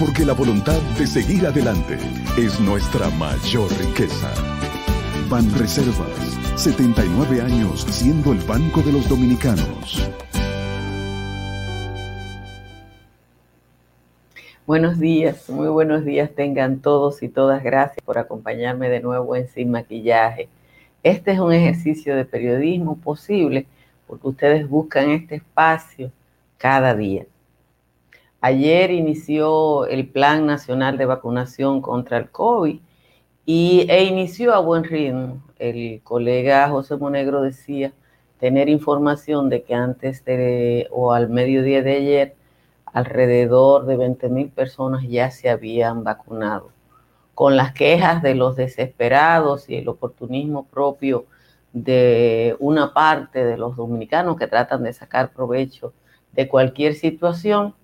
porque la voluntad de seguir adelante es nuestra mayor riqueza. Ban Reservas, 79 años siendo el banco de los dominicanos. Buenos días, muy buenos días tengan todos y todas. Gracias por acompañarme de nuevo en Sin Maquillaje. Este es un ejercicio de periodismo posible porque ustedes buscan este espacio cada día. Ayer inició el Plan Nacional de Vacunación contra el COVID y, e inició a buen ritmo. El colega José Monegro decía tener información de que antes de o al mediodía de ayer alrededor de 20 mil personas ya se habían vacunado. Con las quejas de los desesperados y el oportunismo propio de una parte de los dominicanos que tratan de sacar provecho de cualquier situación,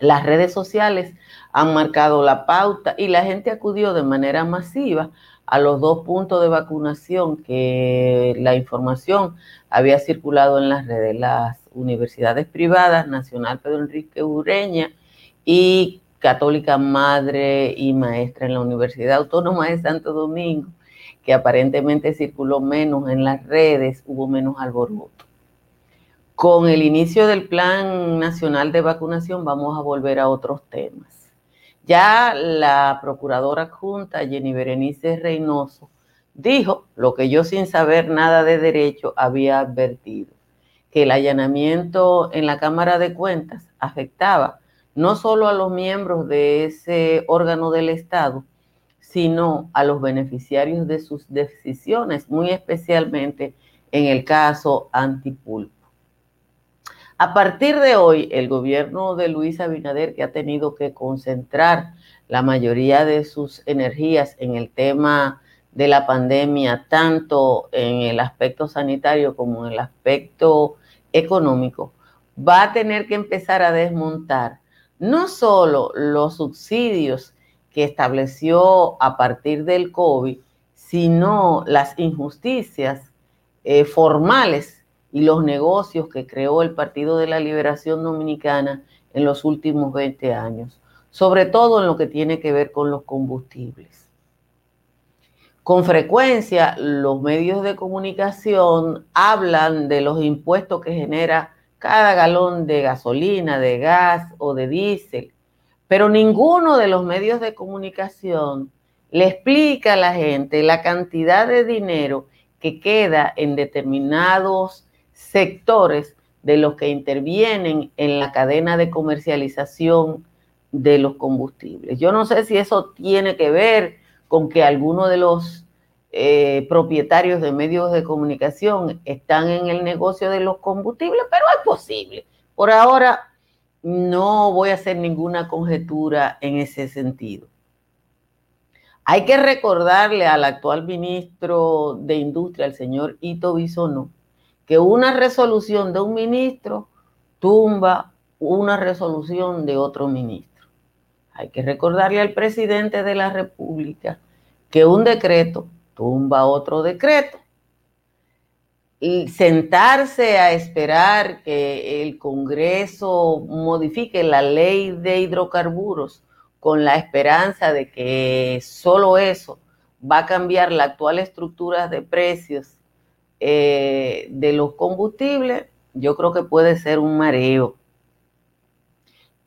las redes sociales han marcado la pauta y la gente acudió de manera masiva a los dos puntos de vacunación que la información había circulado en las redes, las universidades privadas, Nacional Pedro Enrique Ureña y Católica Madre y Maestra en la Universidad Autónoma de Santo Domingo, que aparentemente circuló menos en las redes, hubo menos alboroto. Con el inicio del Plan Nacional de Vacunación vamos a volver a otros temas. Ya la procuradora adjunta Jenny Berenice Reynoso dijo lo que yo sin saber nada de derecho había advertido, que el allanamiento en la Cámara de Cuentas afectaba no solo a los miembros de ese órgano del Estado, sino a los beneficiarios de sus decisiones, muy especialmente en el caso Antipulpo. A partir de hoy, el gobierno de Luis Abinader, que ha tenido que concentrar la mayoría de sus energías en el tema de la pandemia, tanto en el aspecto sanitario como en el aspecto económico, va a tener que empezar a desmontar no solo los subsidios que estableció a partir del COVID, sino las injusticias eh, formales y los negocios que creó el Partido de la Liberación Dominicana en los últimos 20 años, sobre todo en lo que tiene que ver con los combustibles. Con frecuencia los medios de comunicación hablan de los impuestos que genera cada galón de gasolina, de gas o de diésel, pero ninguno de los medios de comunicación le explica a la gente la cantidad de dinero que queda en determinados sectores de los que intervienen en la cadena de comercialización de los combustibles. Yo no sé si eso tiene que ver con que algunos de los eh, propietarios de medios de comunicación están en el negocio de los combustibles, pero es posible. Por ahora no voy a hacer ninguna conjetura en ese sentido. Hay que recordarle al actual ministro de Industria, el señor Ito Bisono, que una resolución de un ministro tumba una resolución de otro ministro. Hay que recordarle al presidente de la República que un decreto tumba otro decreto. Y sentarse a esperar que el Congreso modifique la ley de hidrocarburos con la esperanza de que solo eso va a cambiar la actual estructura de precios eh, de los combustibles, yo creo que puede ser un mareo.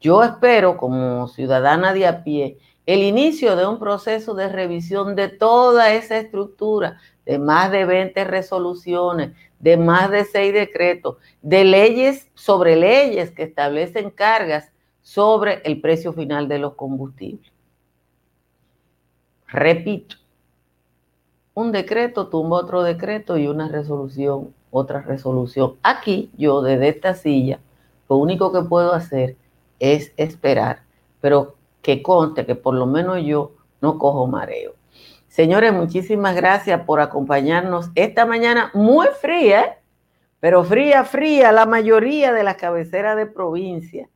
Yo espero, como ciudadana de a pie, el inicio de un proceso de revisión de toda esa estructura, de más de 20 resoluciones, de más de 6 decretos, de leyes sobre leyes que establecen cargas sobre el precio final de los combustibles. Repito, un decreto tumba otro decreto y una resolución, otra resolución. Aquí yo desde esta silla, lo único que puedo hacer es esperar, pero que conste que por lo menos yo no cojo mareo. Señores, muchísimas gracias por acompañarnos esta mañana muy fría, pero fría, fría, la mayoría de las cabeceras de provincia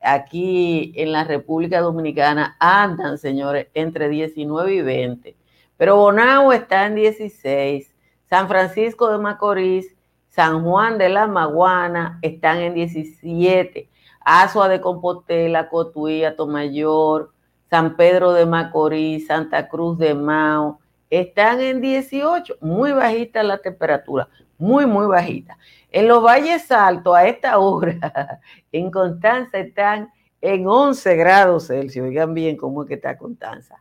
aquí en la República Dominicana andan, señores, entre 19 y 20. Pero Bonao está en 16, San Francisco de Macorís, San Juan de la Maguana están en 17, Azua de Compostela, Cotuí, Tomayor, San Pedro de Macorís, Santa Cruz de Mao, están en 18, muy bajita la temperatura, muy, muy bajita. En los valles altos, a esta hora, en Constanza están en 11 grados Celsius. Oigan bien cómo es que está Constanza.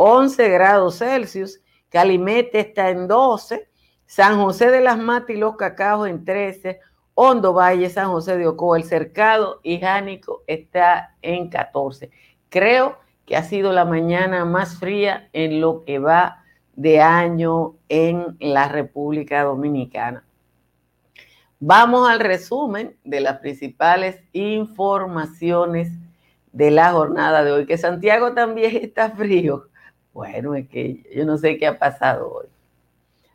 11 grados Celsius. Calimete está en 12. San José de las Matas y los Cacaos en 13. Hondo Valle, San José de Ocoa, el Cercado y Jánico está en 14. Creo que ha sido la mañana más fría en lo que va de año en la República Dominicana. Vamos al resumen de las principales informaciones de la jornada de hoy. Que Santiago también está frío. Bueno, es que yo no sé qué ha pasado hoy.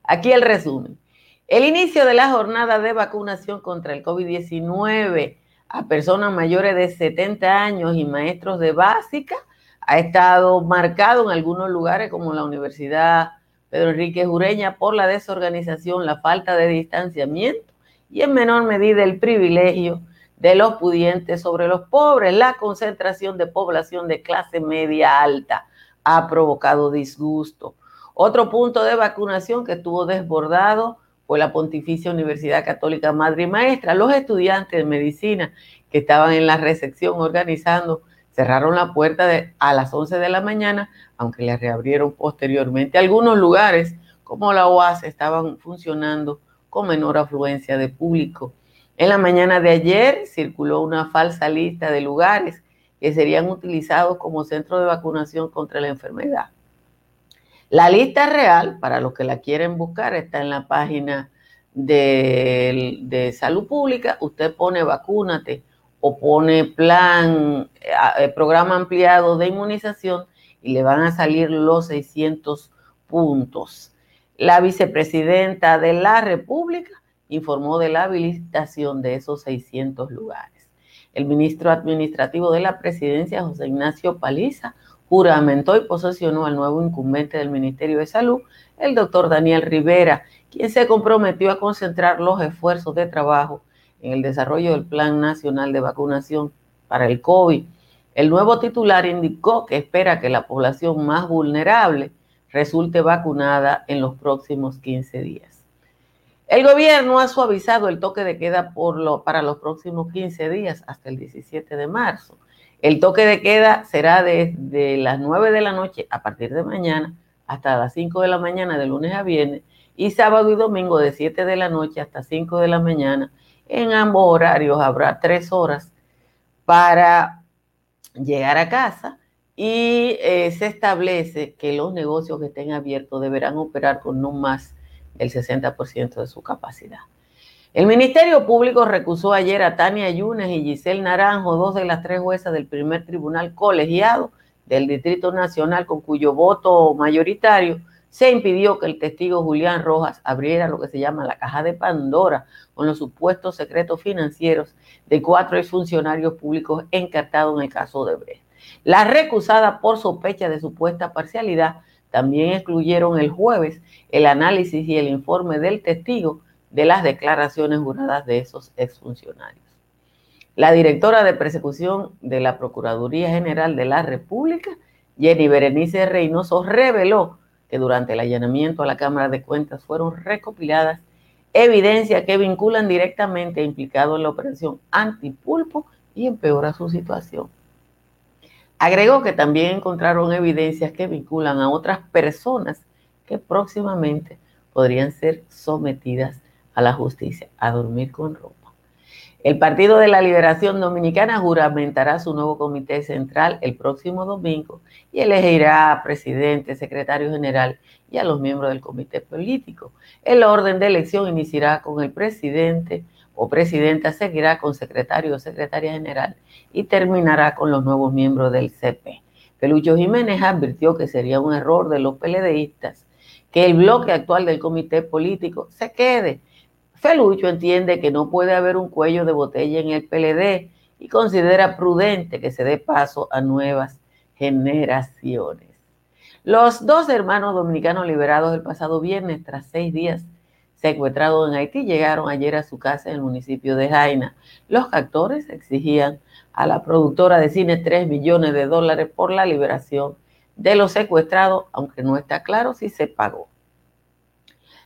Aquí el resumen. El inicio de la jornada de vacunación contra el COVID-19 a personas mayores de 70 años y maestros de básica ha estado marcado en algunos lugares como la Universidad Pedro Enrique Jureña por la desorganización, la falta de distanciamiento y en menor medida el privilegio de los pudientes sobre los pobres. La concentración de población de clase media alta ha provocado disgusto. Otro punto de vacunación que estuvo desbordado fue la Pontificia Universidad Católica Madre y Maestra. Los estudiantes de medicina que estaban en la recepción organizando cerraron la puerta a las 11 de la mañana, aunque la reabrieron posteriormente. Algunos lugares, como la OAS, estaban funcionando con menor afluencia de público. En la mañana de ayer circuló una falsa lista de lugares que serían utilizados como centro de vacunación contra la enfermedad. La lista real, para los que la quieren buscar, está en la página de, de salud pública. Usted pone vacúnate o pone plan, eh, programa ampliado de inmunización y le van a salir los 600 puntos. La vicepresidenta de la República informó de la habilitación de esos 600 lugares. El ministro administrativo de la presidencia, José Ignacio Paliza, juramentó y posesionó al nuevo incumbente del Ministerio de Salud, el doctor Daniel Rivera, quien se comprometió a concentrar los esfuerzos de trabajo en el desarrollo del Plan Nacional de Vacunación para el COVID. El nuevo titular indicó que espera que la población más vulnerable resulte vacunada en los próximos 15 días. El gobierno ha suavizado el toque de queda por lo, para los próximos 15 días hasta el 17 de marzo. El toque de queda será desde las 9 de la noche a partir de mañana hasta las 5 de la mañana de lunes a viernes y sábado y domingo de 7 de la noche hasta 5 de la mañana en ambos horarios habrá tres horas para llegar a casa y eh, se establece que los negocios que estén abiertos deberán operar con no más del 60% de su capacidad. El Ministerio Público recusó ayer a Tania Yunes y Giselle Naranjo, dos de las tres juezas del primer tribunal colegiado del Distrito Nacional, con cuyo voto mayoritario se impidió que el testigo Julián Rojas abriera lo que se llama la caja de Pandora con los supuestos secretos financieros de cuatro exfuncionarios públicos encartados en el caso de Brecht. La recusada por sospecha de supuesta parcialidad también excluyeron el jueves el análisis y el informe del testigo de las declaraciones juradas de esos exfuncionarios. La directora de persecución de la Procuraduría General de la República, Jenny Berenice Reynoso, reveló que durante el allanamiento a la Cámara de Cuentas fueron recopiladas evidencias que vinculan directamente a implicados en la operación antipulpo y empeora su situación. Agregó que también encontraron evidencias que vinculan a otras personas que próximamente podrían ser sometidas a la justicia, a dormir con ropa. El Partido de la Liberación Dominicana juramentará su nuevo comité central el próximo domingo y elegirá presidente, secretario general y a los miembros del comité político. El orden de elección iniciará con el presidente o presidenta, seguirá con secretario o secretaria general y terminará con los nuevos miembros del CP. Pelucho Jiménez advirtió que sería un error de los PLDistas que el bloque actual del comité político se quede Felucho entiende que no puede haber un cuello de botella en el PLD y considera prudente que se dé paso a nuevas generaciones. Los dos hermanos dominicanos liberados el pasado viernes tras seis días secuestrados en Haití llegaron ayer a su casa en el municipio de Jaina. Los actores exigían a la productora de cine 3 millones de dólares por la liberación de los secuestrados, aunque no está claro si se pagó.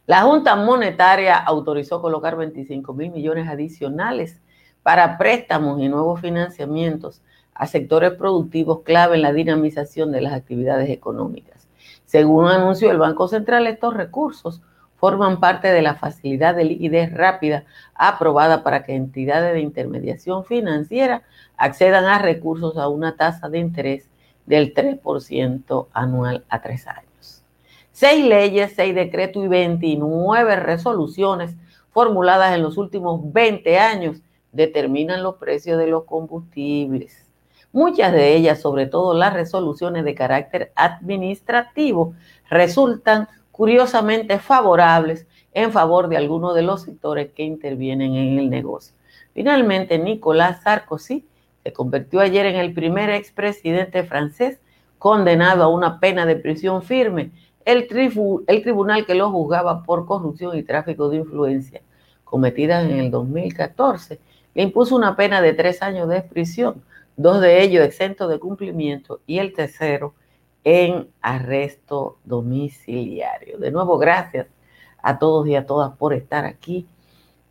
La Junta Monetaria autorizó colocar 25 mil millones adicionales para préstamos y nuevos financiamientos a sectores productivos clave en la dinamización de las actividades económicas. Según anunció el Banco Central, estos recursos forman parte de la facilidad de liquidez rápida aprobada para que entidades de intermediación financiera accedan a recursos a una tasa de interés del 3% anual a tres años. Seis leyes, seis decretos y 29 resoluciones formuladas en los últimos 20 años determinan los precios de los combustibles. Muchas de ellas, sobre todo las resoluciones de carácter administrativo, resultan curiosamente favorables en favor de algunos de los sectores que intervienen en el negocio. Finalmente, Nicolás Sarkozy se convirtió ayer en el primer expresidente francés condenado a una pena de prisión firme el, tribunal que lo juzgaba por corrupción y tráfico de influencia cometidas en el 2014 le impuso una pena de tres años de prisión, dos de ellos exentos de cumplimiento y el tercero en arresto domiciliario. De nuevo, gracias a todos y a todas por estar aquí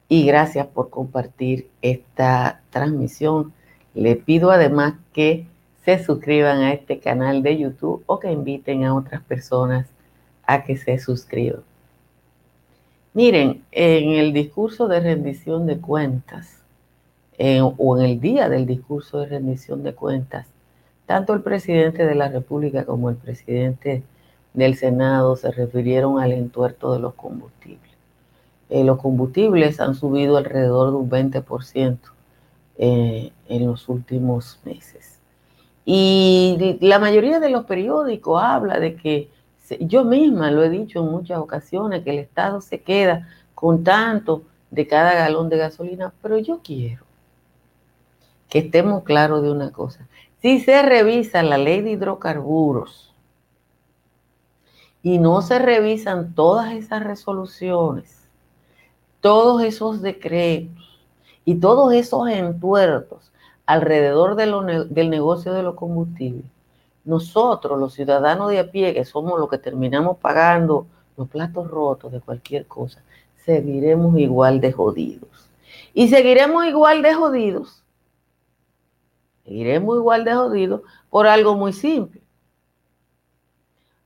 y gracias por compartir esta transmisión. Le pido además que se suscriban a este canal de YouTube o que inviten a otras personas a que se suscriban. Miren, en el discurso de rendición de cuentas, o en el día del discurso de rendición de cuentas, tanto el presidente de la República como el presidente del Senado se refirieron al entuerto de los combustibles. Eh, los combustibles han subido alrededor de un 20% eh, en los últimos meses. Y la mayoría de los periódicos habla de que yo misma lo he dicho en muchas ocasiones, que el Estado se queda con tanto de cada galón de gasolina, pero yo quiero que estemos claros de una cosa. Si se revisa la ley de hidrocarburos y no se revisan todas esas resoluciones, todos esos decretos y todos esos entuertos alrededor del negocio de los combustibles, nosotros, los ciudadanos de a pie, que somos los que terminamos pagando los platos rotos de cualquier cosa, seguiremos igual de jodidos. Y seguiremos igual de jodidos. Seguiremos igual de jodidos por algo muy simple.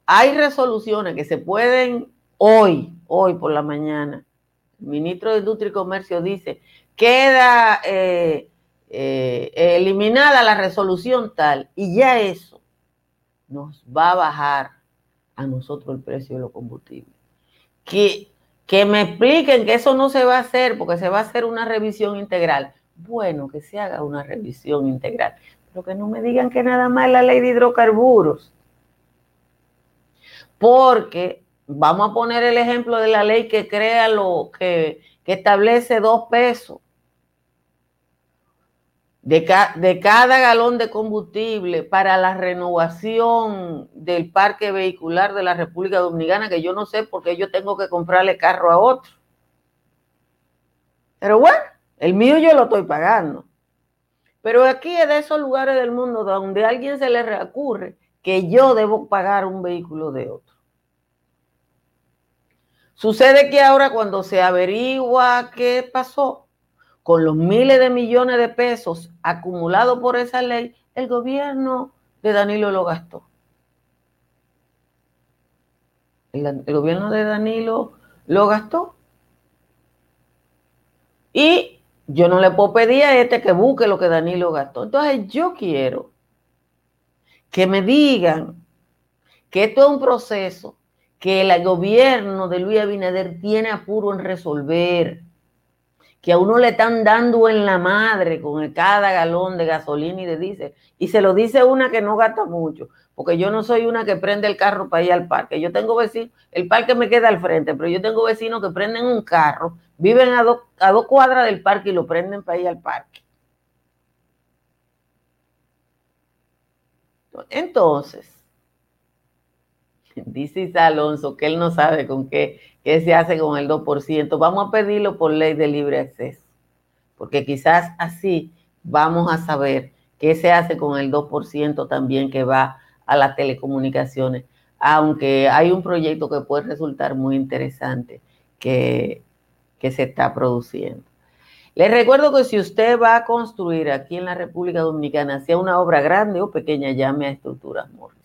Hay resoluciones que se pueden hoy, hoy por la mañana. El ministro de Industria y Comercio dice, queda eh, eh, eliminada la resolución tal, y ya eso nos va a bajar a nosotros el precio de los combustibles. Que, que me expliquen que eso no se va a hacer porque se va a hacer una revisión integral. Bueno, que se haga una revisión integral, pero que no me digan que nada más la ley de hidrocarburos. Porque vamos a poner el ejemplo de la ley que crea lo que, establece dos pesos de, cada galón de combustible para la renovación del parque vehicular de la República Dominicana, que yo no sé por qué yo tengo que comprarle carro a otro. Pero bueno, el mío yo lo estoy pagando. Pero aquí es de esos lugares del mundo donde a alguien se le recurre que yo debo pagar un vehículo de otro. Sucede que ahora cuando se averigua qué pasó, con los miles de millones de pesos acumulados por esa ley, el gobierno de Danilo lo gastó. El, gobierno de Danilo lo gastó. Y yo no le puedo pedir a este que busque lo que Danilo gastó. Entonces yo quiero que me digan que esto es un proceso que el gobierno de Luis Abinader tiene apuro en resolver, que a uno le están dando en la madre con cada galón de gasolina y de diésel, y se lo dice una que no gasta mucho, porque yo no soy una que prende el carro para ir al parque. Yo tengo vecinos, el parque me queda al frente, pero yo tengo vecinos que prenden un carro, viven a, a dos cuadras del parque y lo prenden para ir al parque. Entonces, dice Alonso que él no sabe con qué, qué se hace con el 2%. Vamos a pedirlo por ley de libre acceso, porque quizás así vamos a saber qué se hace con el 2% también que va a las telecomunicaciones, aunque hay un proyecto que puede resultar muy interesante que, que se está produciendo. Les recuerdo que si usted va a construir aquí en la República Dominicana, sea una obra grande o pequeña, llame a Estructuras Morrison.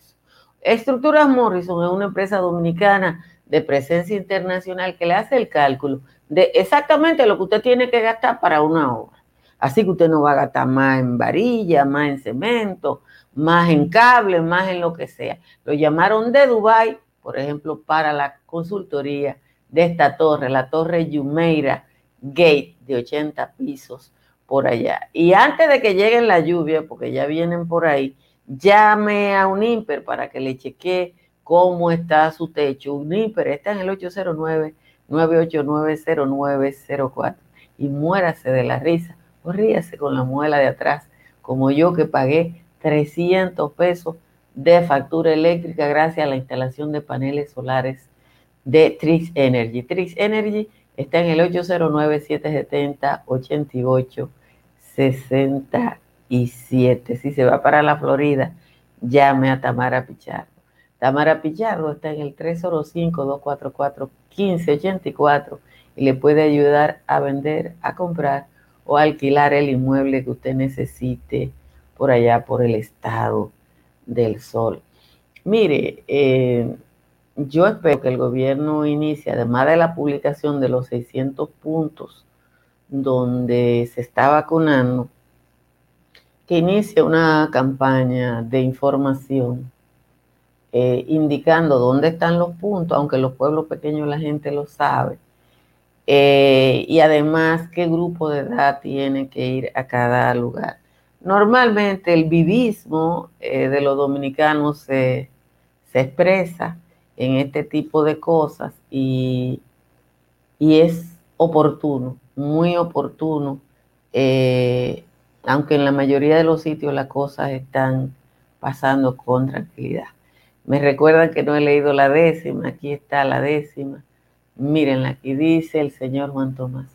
Estructuras Morrison es una empresa dominicana de presencia internacional que le hace el cálculo de exactamente lo que usted tiene que gastar para una obra. Así que usted no va a gastar más en varilla, más en cemento, más en cable, más en lo que sea. Lo llamaron de Dubai, por ejemplo, para la consultoría de esta torre, la torre Yumeira Gate de 80 pisos por allá. Y antes de que lleguen la lluvia, porque ya vienen por ahí, llame a un IMPER para que le chequee cómo está su techo. Un IMPER está en el 809-989-0904 y muérase de la risa o ríase con la muela de atrás, como yo que pagué 300 pesos de factura eléctrica gracias a la instalación de paneles solares de Trix Energy. Trix Energy está en el 809-770-8860 y siete. Si se va para la Florida, llame a Tamara Pichardo. Tamara Pichardo está en el 305-244-1584 y le puede ayudar a vender, a comprar o alquilar el inmueble que usted necesite por allá, por el estado del sol. Mire, eh, yo espero que el gobierno inicie, además de la publicación de los 600 puntos donde se está vacunando, que inicie una campaña de información eh, indicando dónde están los puntos, aunque los pueblos pequeños la gente lo sabe, eh, y además qué grupo de edad tiene que ir a cada lugar. Normalmente el vivismo eh, de los dominicanos se, expresa en este tipo de cosas y, y es oportuno, muy oportuno aunque en la mayoría de los sitios las cosas están pasando con tranquilidad. Me recuerdan que no he leído la décima, aquí está la décima. Mírenla, aquí dice el señor Juan Tomás.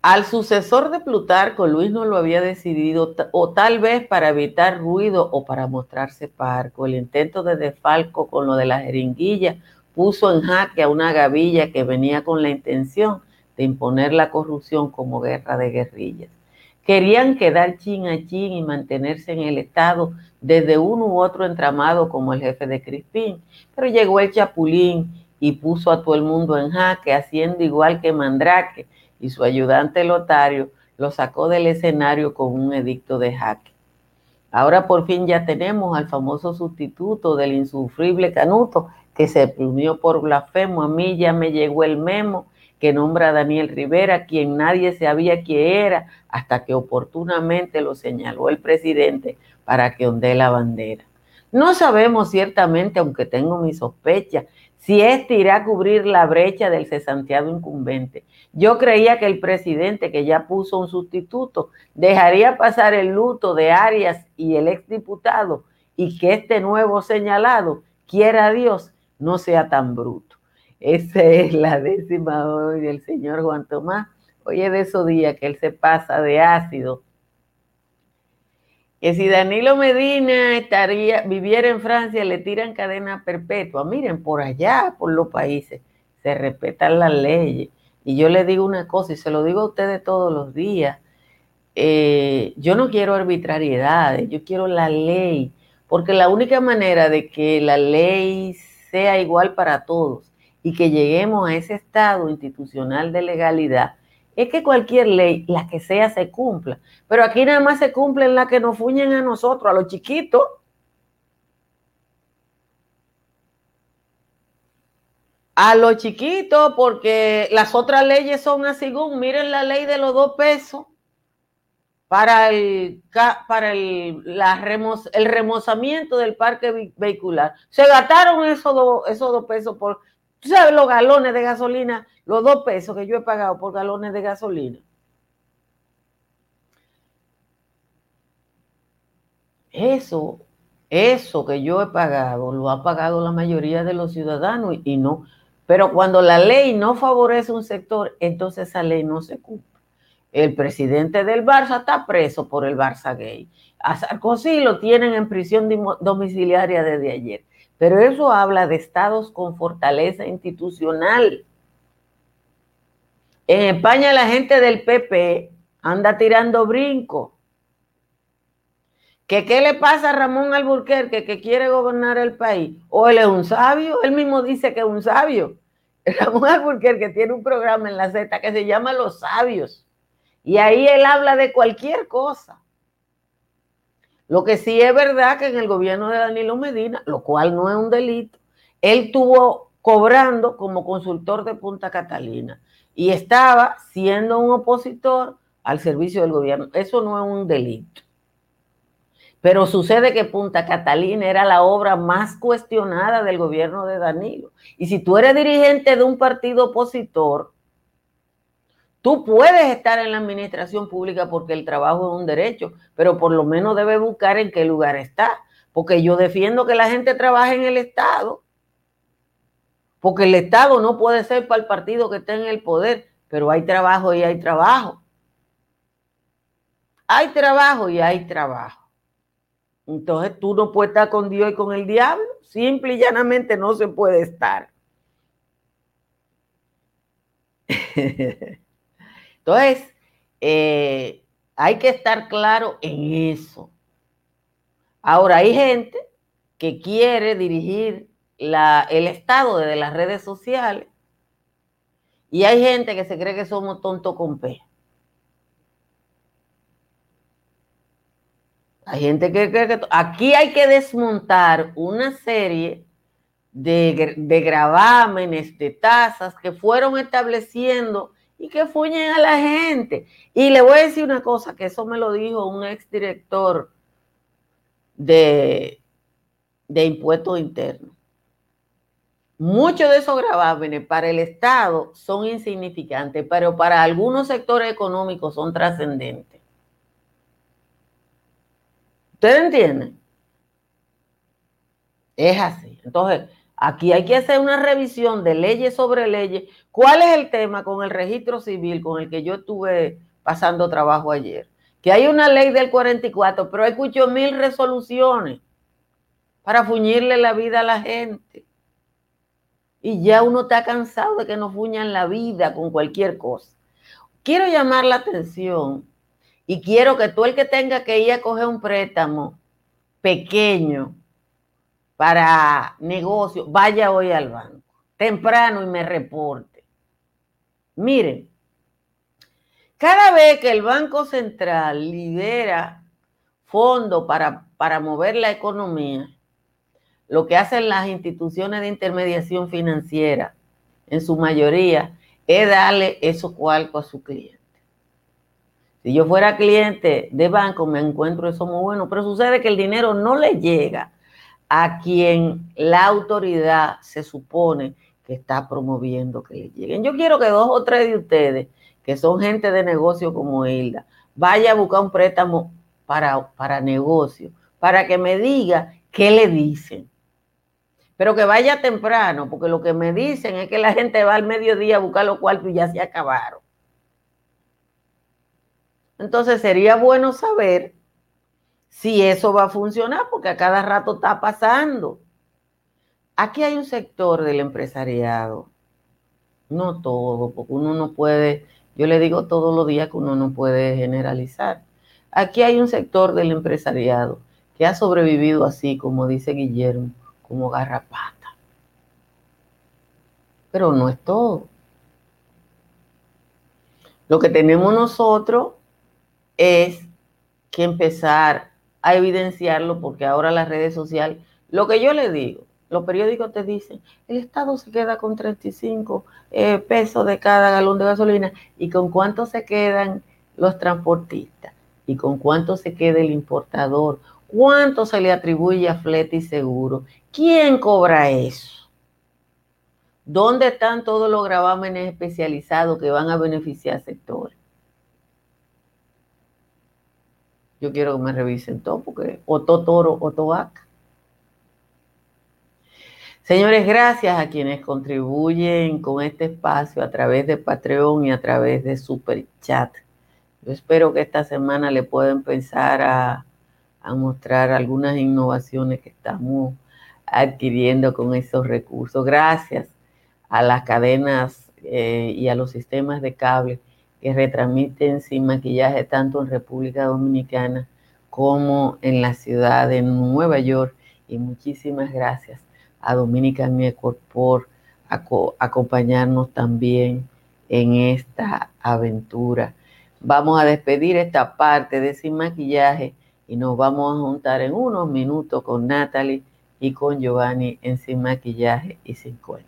Al sucesor de Plutarco, Luis no lo había decidido, o tal vez para evitar ruido o para mostrarse parco. El intento de desfalco con lo de la jeringuilla puso en jaque a una gavilla que venía con la intención de imponer la corrupción como guerra de guerrillas. Querían quedar chin a chin y mantenerse en el Estado desde uno u otro entramado como el jefe de Crispín, pero llegó el Chapulín y puso a todo el mundo en jaque, haciendo igual que Mandrake y su ayudante Lotario lo sacó del escenario con un edicto de jaque. Ahora por fin ya tenemos al famoso sustituto del insufrible Canuto que se plumió por blasfemo. A mí ya me llegó el memo que nombra a Daniel Rivera, quien nadie sabía quién era, hasta que oportunamente lo señaló el presidente para que ondee la bandera. No sabemos ciertamente, aunque tengo mi sospecha, si este irá a cubrir la brecha del cesanteado incumbente. Yo creía que el presidente, que ya puso un sustituto, dejaría pasar el luto de Arias y el exdiputado y que este nuevo señalado, quiera Dios, no sea tan bruto. Esa es la décima hoy del señor Juan Tomás. Hoy es de esos días que él se pasa de ácido. Que si Danilo Medina estaría, viviera en Francia, le tiran cadena perpetua. Miren, por allá, por los países, se respetan las leyes. Y yo le digo una cosa, y se lo digo a ustedes todos los días. Eh, yo no quiero arbitrariedades, yo quiero la ley, porque la única manera de que la ley sea igual para todos y que lleguemos a ese estado institucional de legalidad es que cualquier ley, la que sea, se cumpla. Pero aquí nada más se cumplen las que nos fuñen a nosotros, a los chiquitos. A los chiquitos, porque las otras leyes son así, miren la ley de los dos pesos para el, para el, el remozamiento del parque vehicular. Se gastaron esos dos, esos dos pesos por, tú sabes, los galones de gasolina, los dos pesos que yo he pagado por galones de gasolina. Eso, eso que yo he pagado, lo ha pagado la mayoría de los ciudadanos y no. Pero cuando la ley no favorece un sector, entonces esa ley no se cumple. El presidente del Barça está preso por el Barça gay. A Sarkozy lo tienen en prisión domiciliaria desde ayer. Pero eso habla de estados con fortaleza institucional. En España la gente del PP anda tirando brinco. ¿Que qué le pasa a Ramón Alburquerque que quiere gobernar el país? ¿O él es un sabio? Él mismo dice que es un sabio. Ramón Alburquerque tiene un programa en la Z que se llama Los Sabios. Y ahí él habla de cualquier cosa. Lo que sí es verdad que en el gobierno de Danilo Medina, lo cual no es un delito, él estuvo cobrando como consultor de Punta Catalina y estaba siendo un opositor al servicio del gobierno. Eso no es un delito. Pero sucede que Punta Catalina era la obra más cuestionada del gobierno de Danilo. Y si tú eres dirigente de un partido opositor, Tú puedes estar en la administración pública porque el trabajo es un derecho, pero por lo menos debes buscar en qué lugar está. Porque yo defiendo que la gente trabaje en el Estado. Porque el Estado no puede ser para el partido que esté en el poder, pero hay trabajo y hay trabajo. Hay trabajo y hay trabajo. Entonces tú no puedes estar con Dios y con el diablo. Simple y llanamente no se puede estar. Entonces, eh, hay que estar claro en eso. Ahora, hay gente que quiere dirigir el Estado desde las redes sociales y hay gente que se cree que somos tontos con P. Hay gente que cree que... Aquí hay que desmontar una serie de, de gravámenes, de tasas que fueron estableciendo y que fuñen a la gente. Y le voy a decir una cosa, que eso me lo dijo un exdirector de, de impuestos internos. Muchos de esos gravámenes para el Estado son insignificantes, pero para algunos sectores económicos son trascendentes. ¿Ustedes entienden? Es así. Entonces, Aquí hay que hacer una revisión de leyes sobre leyes. ¿Cuál es el tema con el registro civil con el que yo estuve pasando trabajo ayer? Que hay una ley del 44, pero hay muchos mil resoluciones para fuñirle la vida a la gente. Y ya uno está cansado de que nos fuñan la vida con cualquier cosa. Quiero llamar la atención y quiero que tú el que tenga que ir a coger un préstamo pequeño, para negocio, vaya hoy al banco, temprano y me reporte. Miren, cada vez que el Banco Central libera fondos para, para mover la economía, lo que hacen las instituciones de intermediación financiera, en su mayoría, es darle esos cuartos a su cliente. Si yo fuera cliente de banco, me encuentro eso muy bueno, pero sucede que el dinero no le llega a quien la autoridad se supone que está promoviendo que le lleguen. Yo quiero que dos o tres de ustedes, que son gente de negocio como Hilda, vaya a buscar un préstamo para, para negocio, para que me diga qué le dicen. Pero que vaya temprano, porque lo que me dicen es que la gente va al mediodía a buscar los cuartos y ya se acabaron. Entonces sería bueno saber si eso va a funcionar, porque a cada rato está pasando. Aquí hay un sector del empresariado, no todo, porque uno no puede, yo le digo todos los días que uno no puede generalizar. Aquí hay un sector del empresariado que ha sobrevivido así, como dice Guillermo, como garrapata. Pero no es todo. Lo que tenemos nosotros es que empezar a evidenciarlo porque ahora las redes sociales, lo que yo le digo, los periódicos te dicen, el Estado se queda con 35 eh, pesos de cada galón de gasolina y con cuánto se quedan los transportistas y con cuánto se queda el importador, cuánto se le atribuye a flete y seguro, quién cobra eso. ¿Dónde están todos los gravámenes especializados que van a beneficiar sectores? Yo quiero que me revisen todo, porque o todo toro o todo vaca. Señores, gracias a quienes contribuyen con este espacio a través de Patreon y a través de Super Chat. Yo espero que esta semana le puedan empezar a, a mostrar algunas innovaciones que estamos adquiriendo con esos recursos. Gracias a las cadenas eh, y a los sistemas de cable que retransmiten sin maquillaje tanto en República Dominicana como en la ciudad de Nueva York. Y muchísimas gracias a Dominican Network por acompañarnos también en esta aventura. Vamos a despedir esta parte de Sin Maquillaje y nos vamos a juntar en unos minutos con Natalie y con Giovanni en Sin Maquillaje y Sin Cuento.